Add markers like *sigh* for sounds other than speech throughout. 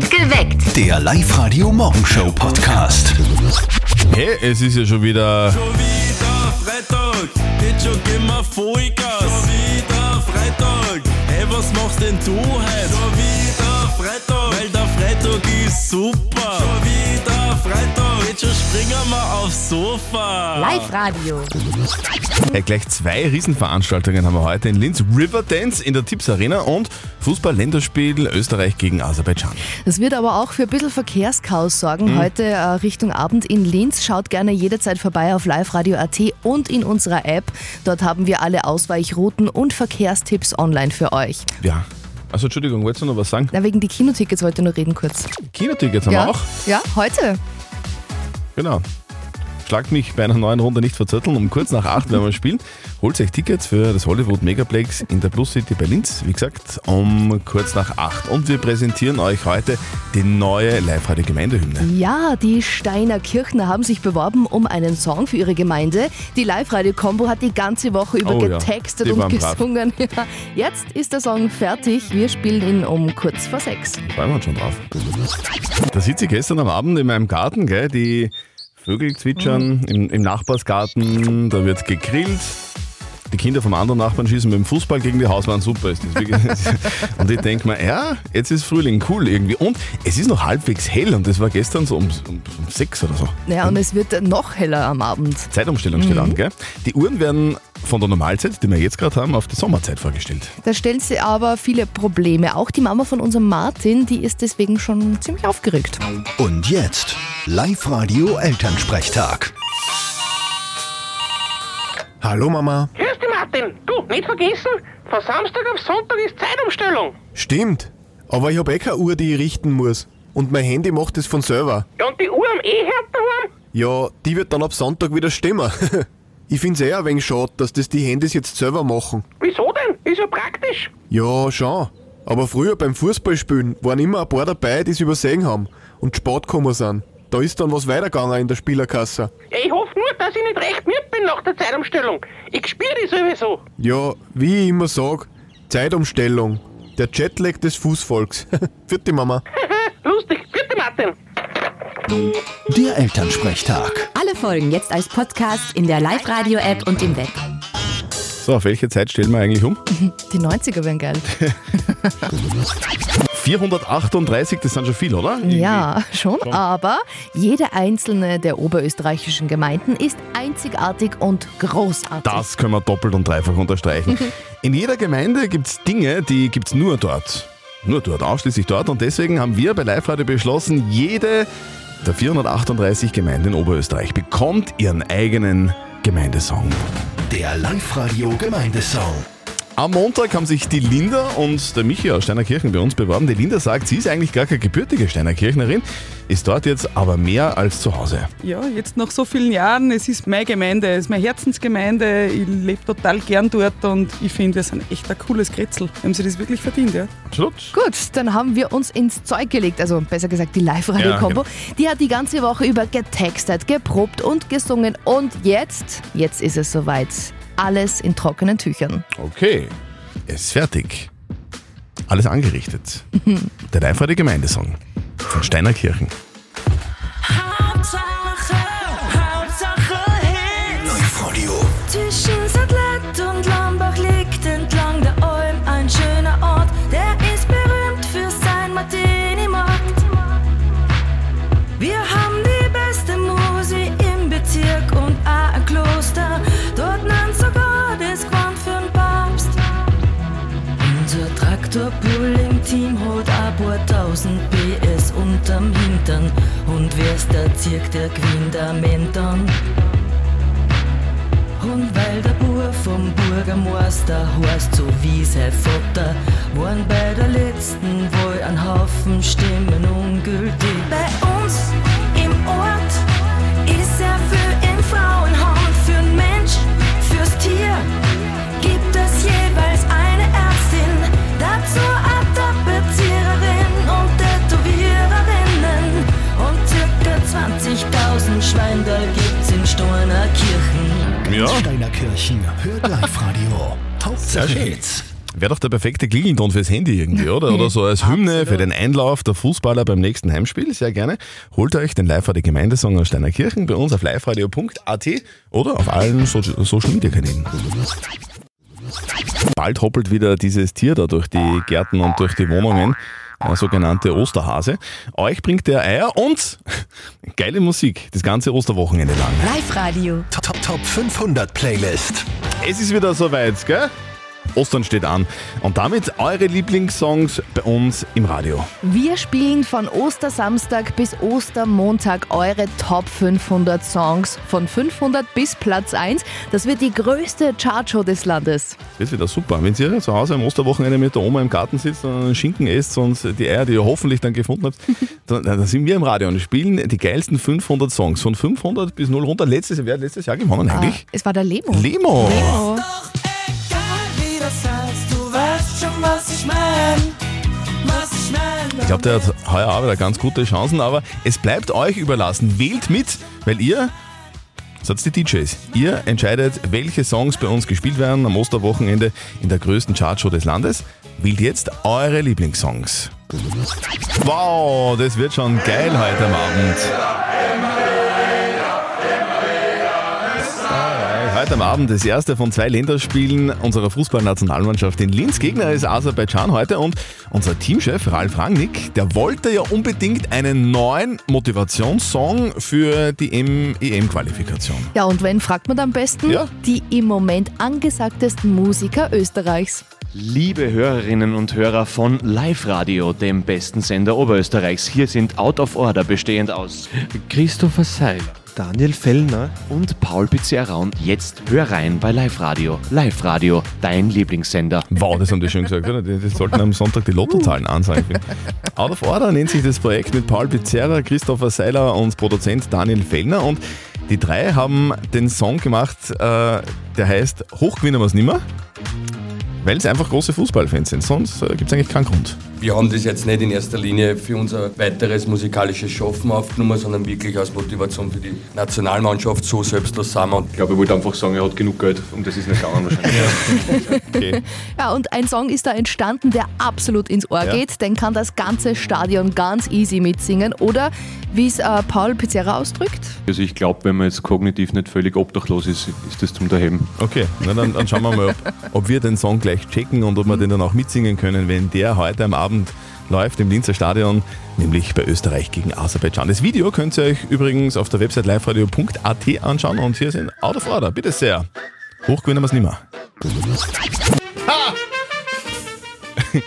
Geweckt. Der Live-Radio-Morgenshow-Podcast. Hey, es ist ja schon wieder. Schon wieder Freitag, jetzt schon gehen wir Vollgas. Schon wieder Freitag, hey, was machst denn du heute? Schon wieder Freitag, Freitag ist super. Schon wieder Freitag, jetzt schon springen wir aufs Sofa. Live-Radio. Hey, gleich zwei Riesenveranstaltungen haben wir heute in Linz. Riverdance in der Tipps Arena und Fußball-Länderspiel Österreich gegen Aserbaidschan. Das wird aber auch für ein bisschen Verkehrschaos sorgen. Heute äh, Richtung Abend in Linz. Schaut gerne jederzeit vorbei auf liveradio.at und in unserer App. Dort haben wir alle Ausweichrouten und Verkehrstipps online für euch. Ja. Also Entschuldigung, wolltest du noch was sagen? Na, wegen die Kinotickets wollte ich nur reden kurz. Kinotickets haben ja? wir auch. Ja, heute. Genau. Schlagt mich bei einer neuen Runde nicht verzötteln. Um kurz nach acht werden wir spielen. Holt euch Tickets für das Hollywood Megaplex in der Plus City bei Linz. Wie gesagt, um kurz nach acht. Und wir präsentieren euch heute die neue Live-Radio Gemeindehymne. Ja, die Steiner Kirchner haben sich beworben um einen Song für ihre Gemeinde. Die Live-Radio-Kombo hat die ganze Woche über Oh ja, getextet die und gesungen. *laughs* Ja, jetzt ist der Song fertig. Wir spielen ihn um kurz vor sechs. Freuen wir uns schon drauf. Da sitze ich gestern am Abend in meinem Garten, gell? die Vögel zwitschern im, im Nachbarsgarten, da wird gegrillt. Die Kinder vom anderen Nachbarn schießen mit dem Fußball gegen die Hauswand. Super ist das. wirklich. *laughs* Und ich denke mir, ja, jetzt ist Frühling, cool irgendwie. Und es ist noch halbwegs hell und das war gestern so um, um, um sechs oder so. Ja, und es wird noch heller am Abend. Zeitumstellung steht an, gell? Die Uhren werden von der Normalzeit, die wir jetzt gerade haben, auf die Sommerzeit vorgestellt. Da stellt sie aber viele Probleme. Auch die Mama von unserem Martin, die ist deswegen schon ziemlich aufgeregt. Und jetzt Live-Radio-Elternsprechtag. Hallo Mama. Grüß dich, Martin. Du, nicht vergessen, von Samstag auf Sonntag ist Zeitumstellung. Stimmt. Aber ich habe eh keine Uhr, die ich richten muss. Und mein Handy macht es von selber. Ja, und die Uhr am E-Herd daheim? Ja, die wird dann ab Sonntag wieder stimmen. *laughs* ich find's eh ein wenig schade, dass das die Handys jetzt selber machen. Wieso denn? Ist ja praktisch. Ja, schon. Aber früher beim Fußballspielen waren immer ein paar dabei, die es übersehen haben und spät gekommen sind. Da ist dann was weitergegangen in der Spielerkasse. Ja, ich dass ich nicht recht müde bin nach der Zeitumstellung. Ich spüre die sowieso. Ja, wie ich immer sag, Zeitumstellung. Der Jetlag des Fußvolks. *laughs* Vierte Mama. *laughs* Lustig. Bitte, Martin. Der Elternsprechtag. Alle Folgen jetzt als Podcast in der Live-Radio-App und im Web. So, auf welche Zeit stellen wir eigentlich um? *laughs* Die 90er wären geil. 438, das sind schon viel, oder? Ja, schon. Aber jede einzelne der oberösterreichischen Gemeinden ist einzigartig und großartig. Das können wir doppelt und dreifach unterstreichen. *laughs* In jeder Gemeinde gibt es Dinge, die gibt es nur dort. Nur dort, ausschließlich dort. Und deswegen haben wir bei Live Radio beschlossen, jede der 438 Gemeinden in Oberösterreich bekommt ihren eigenen Gemeindesong. Der Live-Radio-Gemeindesong. Am Montag haben sich die Linda und der Michi aus Steinerkirchen bei uns beworben. Die Linda sagt, sie ist eigentlich gar keine gebürtige Steinerkirchnerin, ist dort jetzt aber mehr als zu Hause. Ja, jetzt nach so vielen Jahren, es ist meine Gemeinde, es ist meine Herzensgemeinde, ich lebe total gern dort und ich finde, wir sind echt ein cooles Kretzel. Haben sie das wirklich verdient, ja? Absolut. Gut, dann haben wir uns ins Zeug gelegt, also besser gesagt die Live-Radio-Kombo. Ja, Die hat die ganze Woche über getextet, geprobt und gesungen und jetzt, jetzt ist es soweit. Alles in trockenen Tüchern. Okay, es ist fertig. Alles angerichtet. Der radio Gemeindesong von Steinerkirchen. Wer's der Zirk, der Mentern. Und weil der Bub vom Bürgermeister heißt so wie sein Vater, waren bei der 20.000 Schweindel gibt's in Storner Kirchen. Ja. Steinerkirchen hört Live-Radio. Hauptsache. Hits. Wäre doch der perfekte Klingelton fürs Handy irgendwie, oder? Oder so als Hymne für den Einlauf der Fußballer beim nächsten Heimspiel. Sehr gerne. Holt euch den Live-Radio Gemeindesong aus Steinerkirchen bei uns auf liveradio.at oder auf allen so Social Media Kanälen. Bald hoppelt wieder dieses Tier da durch die Gärten und durch die Wohnungen, der sogenannte Osterhase. Euch bringt der Eier und *laughs* geile Musik das ganze Osterwochenende lang. Live-Radio. Top, Top, Top 500 Playlist. Es ist wieder soweit, gell? Ostern steht an. Und damit eure Lieblingssongs bei uns im Radio. Wir spielen von Ostersamstag bis Ostermontag eure Top 500 Songs von 500 bis Platz 1. Das wird die größte Chartshow des Landes. Das wird wieder super. Wenn ihr zu Hause am Osterwochenende mit der Oma im Garten sitzt und einen Schinken esst und die Eier, die ihr hoffentlich dann gefunden habt, *laughs* dann, dann sind wir im Radio und spielen die geilsten 500 Songs. Von 500 bis 0 runter. Letztes, wer hat letztes Jahr gewonnen eigentlich? Es war der Lemo. Lemo. Lemo. Ich glaube, der hat heuer auch wieder ganz gute Chancen, aber es bleibt euch überlassen. Wählt mit, weil ihr seid die DJs. Ihr entscheidet, welche Songs bei uns gespielt werden am Osterwochenende in der größten Chartshow des Landes. Wählt jetzt eure Lieblingssongs. Wow, das wird schon geil heute Abend. Heute am Abend das erste von zwei Länderspielen unserer Fußballnationalmannschaft in Linz. Gegner ist Aserbaidschan heute und unser Teamchef Ralf Rangnick, der wollte ja unbedingt einen neuen Motivationssong für die EM-Qualifikation. Ja, und wenn fragt man am besten? Ja. Die im Moment angesagtesten Musiker Österreichs. Liebe Hörerinnen und Hörer von Live Radio, dem besten Sender Oberösterreichs, hier sind Out of Order bestehend aus Christopher Seiler, Daniel Fellner und Paul Pizzerra. Und jetzt hör rein bei Live Radio. Live Radio, dein Lieblingssender. Wow, das haben die schön gesagt, oder? Die, sollten am Sonntag die Lottozahlen ansagen. Out of Order nennt sich das Projekt mit Paul Pizzerra, Christopher Seiler und Produzent Daniel Fellner. Und die drei haben den Song gemacht, äh, der heißt Hochgewinnen wir es nimmer, weil sie einfach große Fußballfans sind. Sonst äh, gibt es eigentlich keinen Grund. Wir haben das jetzt nicht in erster Linie für unser weiteres musikalisches Schaffen aufgenommen, sondern wirklich als Motivation für die Nationalmannschaft. So selbstlos sind wir. Und Ich glaube, er wollte einfach sagen, er hat genug Geld, um das ist nicht gegangen wahrscheinlich. Okay. Ja, und ein Song ist da entstanden, der absolut ins Ohr Ja. geht. Den kann das ganze Stadion ganz easy mitsingen. Oder wie es äh, Paul Pizzerra ausdrückt. Also ich glaube, wenn man jetzt kognitiv nicht völlig obdachlos ist, ist das zum Daheim. Okay, na dann, dann schauen wir mal, ob, ob wir den Song gleich checken und ob wir den dann auch mitsingen können, wenn der heute am Abend läuft im Linzer Stadion, nämlich bei Österreich gegen Aserbaidschan. Das Video könnt ihr euch übrigens auf der Website liveradio.at anschauen und hier sind Out of Order. Bitte sehr. Hochgewinnen wir es nimmer. Ha! *laughs*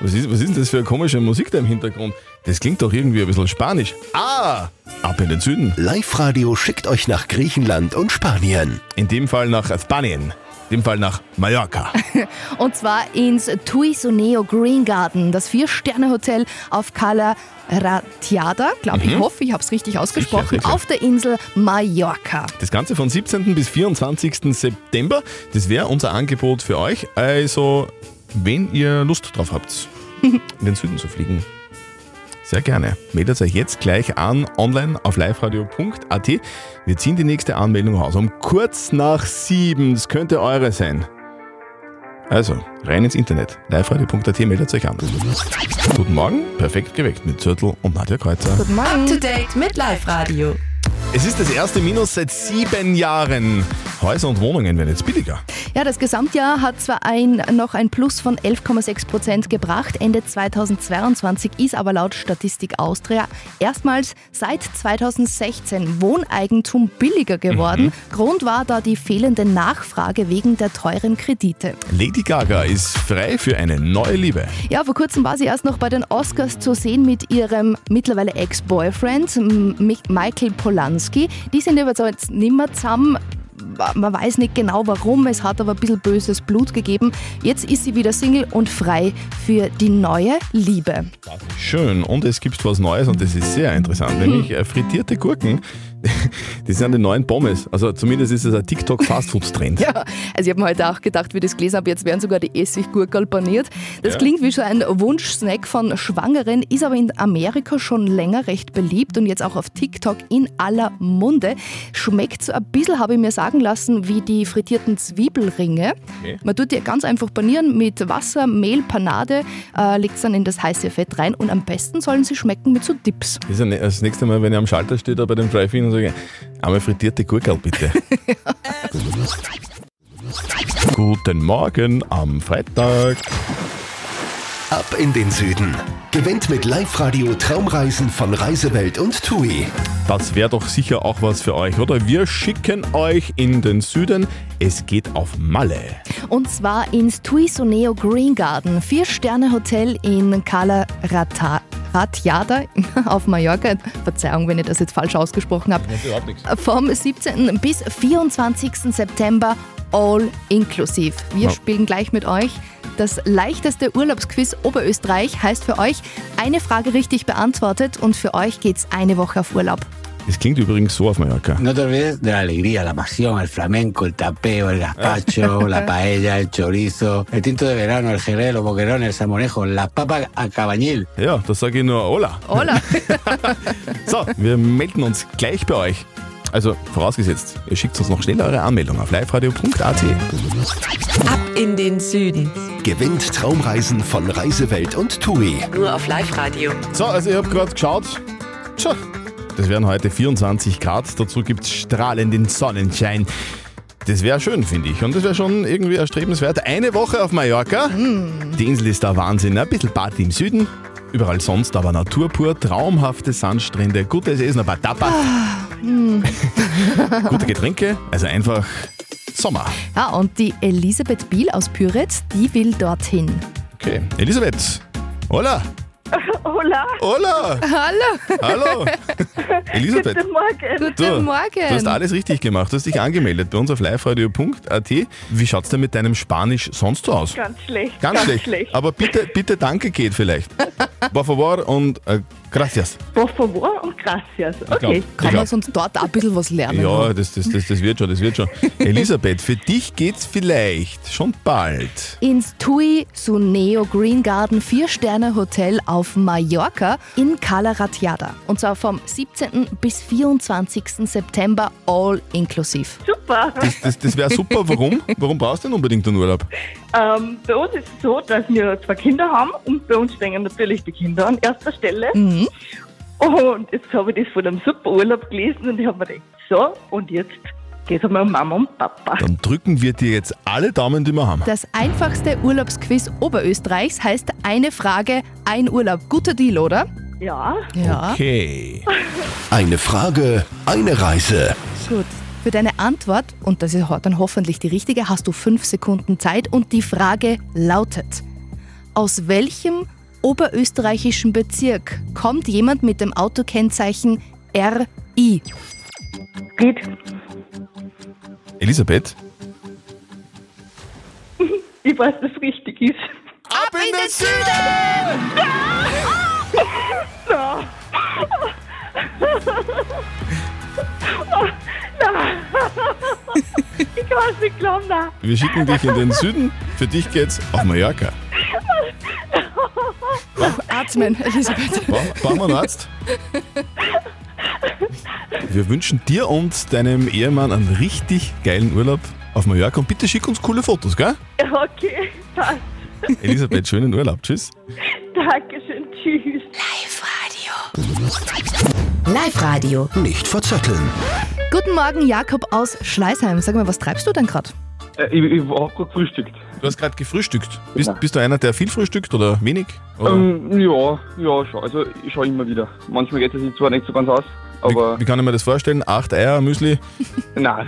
Was ist, was ist denn das für eine komische Musik da im Hintergrund? Das klingt doch irgendwie ein bisschen spanisch. Ah! Ab in den Süden. Live-Radio schickt euch nach Griechenland und Spanien. In dem Fall nach Spanien. In dem Fall nach Mallorca. *laughs* Und zwar ins Tuisuneo Green Garden, das Vier-Sterne-Hotel auf Cala Ratiada. Glaube ich, hoffe, ich habe es richtig ausgesprochen. sicher. Auf der Insel Mallorca. Das Ganze von 17. bis 24. September. Das wäre unser Angebot für euch. Also, wenn ihr Lust drauf habt, *laughs* in den Süden zu fliegen, sehr gerne. Meldet euch jetzt gleich an, online auf liveradio.at. Wir ziehen die nächste Anmeldung raus. Um kurz nach sieben. Das könnte eure sein. Also, rein ins Internet. liveradio.at, meldet euch an. Guten Morgen, perfekt geweckt mit Zürtel und Nadja Kreuzer. Guten Morgen. Up to date mit Live-Radio. Es ist das erste Minus seit sieben Jahren. Häuser und Wohnungen werden jetzt billiger. Ja, das Gesamtjahr hat zwar ein, noch ein Plus von 11,6 Prozent gebracht. Ende 2022 ist aber laut Statistik Austria erstmals seit 2016 Wohneigentum billiger geworden. Grund war da die fehlende Nachfrage wegen der teuren Kredite. Lady Gaga ist frei für eine neue Liebe. Ja, vor kurzem war sie erst noch bei den Oscars zu sehen mit ihrem mittlerweile Ex-Boyfriend Michael Polanski. Die sind aber jetzt nicht mehr zusammen. Man weiß nicht genau warum, es hat aber ein bisschen böses Blut gegeben. Jetzt ist sie wieder Single und frei für die neue Liebe. Schön. Und es gibt was Neues und das ist sehr interessant, nämlich äh, frittierte Gurken. *laughs* Das sind die neuen Pommes. Also zumindest ist es ein TikTok-Fastfood-Trend. Ja, also ich habe mir heute auch gedacht, wie das gelesen habe, jetzt werden sogar die Essiggurkel paniert. Das Ja. klingt wie so ein Wunschsnack von Schwangeren, ist aber in Amerika schon länger recht beliebt und jetzt auch auf TikTok in aller Munde. Schmeckt so ein bisschen, habe ich mir sagen lassen, wie die frittierten Zwiebelringe. Okay. Man tut die ganz einfach panieren mit Wasser, Mehl, Panade, äh, legt es dann in das heiße Fett rein und am besten sollen sie schmecken mit so Dips. Das ist ja ne- das nächste Mal, wenn ich am Schalter stehe, da bei dem Drive-In und sage, einmal frittierte Gurkel bitte. *laughs* Guten Morgen am Freitag. Ab in den Süden. Gewinnt mit Live-Radio Traumreisen von Reisewelt und TUI. Das wäre doch sicher auch was für euch, oder? Wir schicken euch in den Süden. Es geht auf Malle. Und zwar ins Tuisoneo Green Garden, Vier-Sterne-Hotel in Cala Rata. Ratjada *laughs* auf Mallorca. Verzeihung, wenn ich das jetzt falsch ausgesprochen habe. Vom 17. bis 24. September all inklusiv. Wir Ja. spielen gleich mit euch. Das leichteste Urlaubsquiz Oberösterreich heißt für euch eine Frage richtig beantwortet und für euch geht's eine Woche auf Urlaub. Das klingt übrigens so auf Mallorca. No te olvides de la alegría, la pasión, el flamenco, el tapeo, el gazpacho, *laughs* la paella, el chorizo, el tinto de verano, el jerez, los boquerones, el salmorejo, la papa a cabañil. Ja, da sage ich nur Hola. Hola. *laughs* So, wir melden uns gleich bei euch. Also vorausgesetzt, ihr schickt uns noch schnell eure Anmeldung auf liveradio.at. Ab in den Süden. Gewinnt Traumreisen von Reisewelt und TUI. Nur auf Live-Radio. So, also ich habe gerade geschaut. Tja, das wären heute 24 Grad. Dazu gibt es strahlenden Sonnenschein. Das wäre schön, finde ich. Und das wäre schon irgendwie erstrebenswert. Eine Woche auf Mallorca. Die Insel ist da Wahnsinn. Ein bisschen Party im Süden. Überall sonst aber Natur pur, traumhafte Sandstrände, gutes Essen, ein paar Tapas, *laughs* gute Getränke. Also einfach Sommer. Ja, und die Elisabeth Biel aus Pyritz, die will dorthin. Okay, Elisabeth. Hola. Hola. Hola. Hallo. Hallo. *laughs* Elisabeth. Guten Morgen. Guten Du, Morgen. Du hast alles richtig gemacht. Du hast dich angemeldet bei uns auf liveradio.at. Wie schaut's denn mit deinem Spanisch sonst so aus? Ganz schlecht. Ganz, schlecht. Aber bitte, bitte danke geht vielleicht. *laughs* Por favor und äh, gracias. Por favor und gracias. Okay. ich Kann man sonst dort auch ein bisschen was lernen? Ja, das, das, das, das wird schon, das wird schon. *laughs* Elisabeth, für dich geht's vielleicht schon bald. Ins Tui Suneo Green Garden Vier-Sterne-Hotel auf Mallorca in Cala Ratjada. Und zwar vom 17. bis 24. September all inklusiv. Super. Das, das, das wäre super. Warum? *laughs* Warum brauchst du denn unbedingt einen Urlaub? Ähm, bei uns ist es so, dass wir zwei Kinder haben und bei uns stehen natürlich die Kinder an erster Stelle. Mhm. Und jetzt habe ich das von einem super Urlaub gelesen und ich habe mir gedacht, so, und jetzt geht es einmal um Mama und Papa. Dann drücken wir dir jetzt alle Daumen, die wir haben. Das einfachste Urlaubsquiz Oberösterreichs heißt eine Frage, ein Urlaub. Guter Deal, oder? Ja. Ja. Okay. Eine Frage, eine Reise. Gut. Für deine Antwort, und das ist dann hoffentlich die richtige, hast du fünf Sekunden Zeit und die Frage lautet: Aus welchem oberösterreichischen Bezirk kommt jemand mit dem Autokennzeichen RI? Geht. Elisabeth? *laughs* Ich weiß, dass es richtig ist. Ab in den Süden! *laughs* Ja. *laughs* Ich kann es nicht glauben, nein. Wir schicken dich in den Süden. Für dich geht's auf Mallorca. Atmen, Elisabeth. Bra- Brauchen wir einen Arzt? Wir wünschen dir und deinem Ehemann einen richtig geilen Urlaub auf Mallorca und bitte schick uns coole Fotos, gell? Okay, passt. Elisabeth, schönen Urlaub. Tschüss. Dankeschön, tschüss. Live-Radio. Nicht verzetteln. Guten Morgen, Jakob aus Schleißheim. Sag mal, was treibst du denn gerade? Äh, ich ich habe gerade gefrühstückt. Du hast gerade gefrühstückt. Bist, bist du einer, der viel frühstückt oder wenig? Oder? Ähm, ja, ja, schon. Also ich schaue immer wieder. Manchmal geht es sich zwar nicht so ganz aus, aber Wie kann ich mir das vorstellen? Acht Eier, Müsli? *laughs* nein.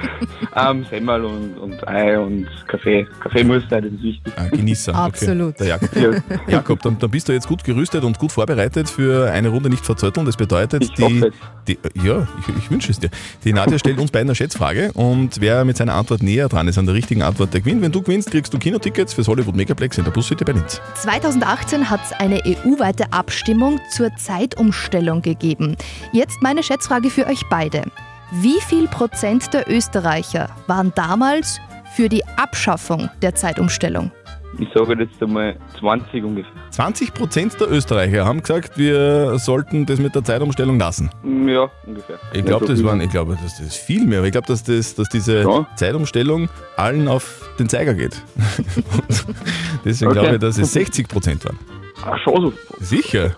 ähm, Semmel und, und Ei und Kaffee. Kaffee muss sein, das ist wichtig. Ah, Genießer. Absolut. Okay. Der Jakob, Ja. Jakob dann, dann bist du jetzt gut gerüstet und gut vorbereitet für eine Runde nicht verzötteln. Das bedeutet, Ich die, die. Ja, ich, ich wünsche es dir. Die Nadja *laughs* stellt uns beiden eine Schätzfrage und wer mit seiner Antwort näher dran ist an der richtigen Antwort, der gewinnt. Wenn du gewinnst, kriegst du Kinotickets fürs Hollywood Megaplex in der Buscity bei Linz. 2018 hat es eine EU-weite Abstimmung zur Zeitumstellung gegeben. Jetzt meine Schätzfrage für euch beide. Wie viel Prozent der Österreicher waren damals für die Abschaffung der Zeitumstellung? Ich sage jetzt einmal 20 ungefähr. 20 Prozent der Österreicher haben gesagt, wir sollten das mit der Zeitumstellung lassen. Ja, ungefähr. Ich glaube, Nicht so das waren, ich glaube, das ist viel mehr. Aber ich glaube, dass, das, dass diese Zeitumstellung allen auf den Zeiger geht. *laughs* Deswegen Okay. glaube ich, dass es 60 Prozent waren. Ach, schon so. Sicher.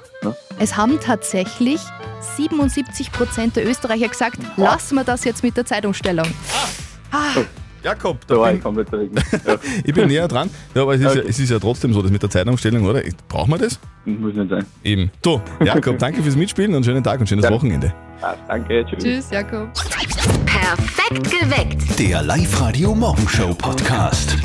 Es haben tatsächlich 77 Prozent der Österreicher gesagt, lassen wir das jetzt mit der Zeitumstellung. Ah, Jakob, da war ich komplett dagegen. *laughs* Ja. Ich bin näher dran. Ja, aber es ist, ja, Okay. es ist ja trotzdem so, das mit der Zeitumstellung, oder? Brauchen wir das? Muss nicht sein. Eben. So, Jakob, *laughs* danke fürs Mitspielen und schönen Tag und schönes Wochenende. Ah, danke, tschüss. Tschüss, Jakob. Perfekt geweckt. Der Live-Radio Morgenshow Podcast.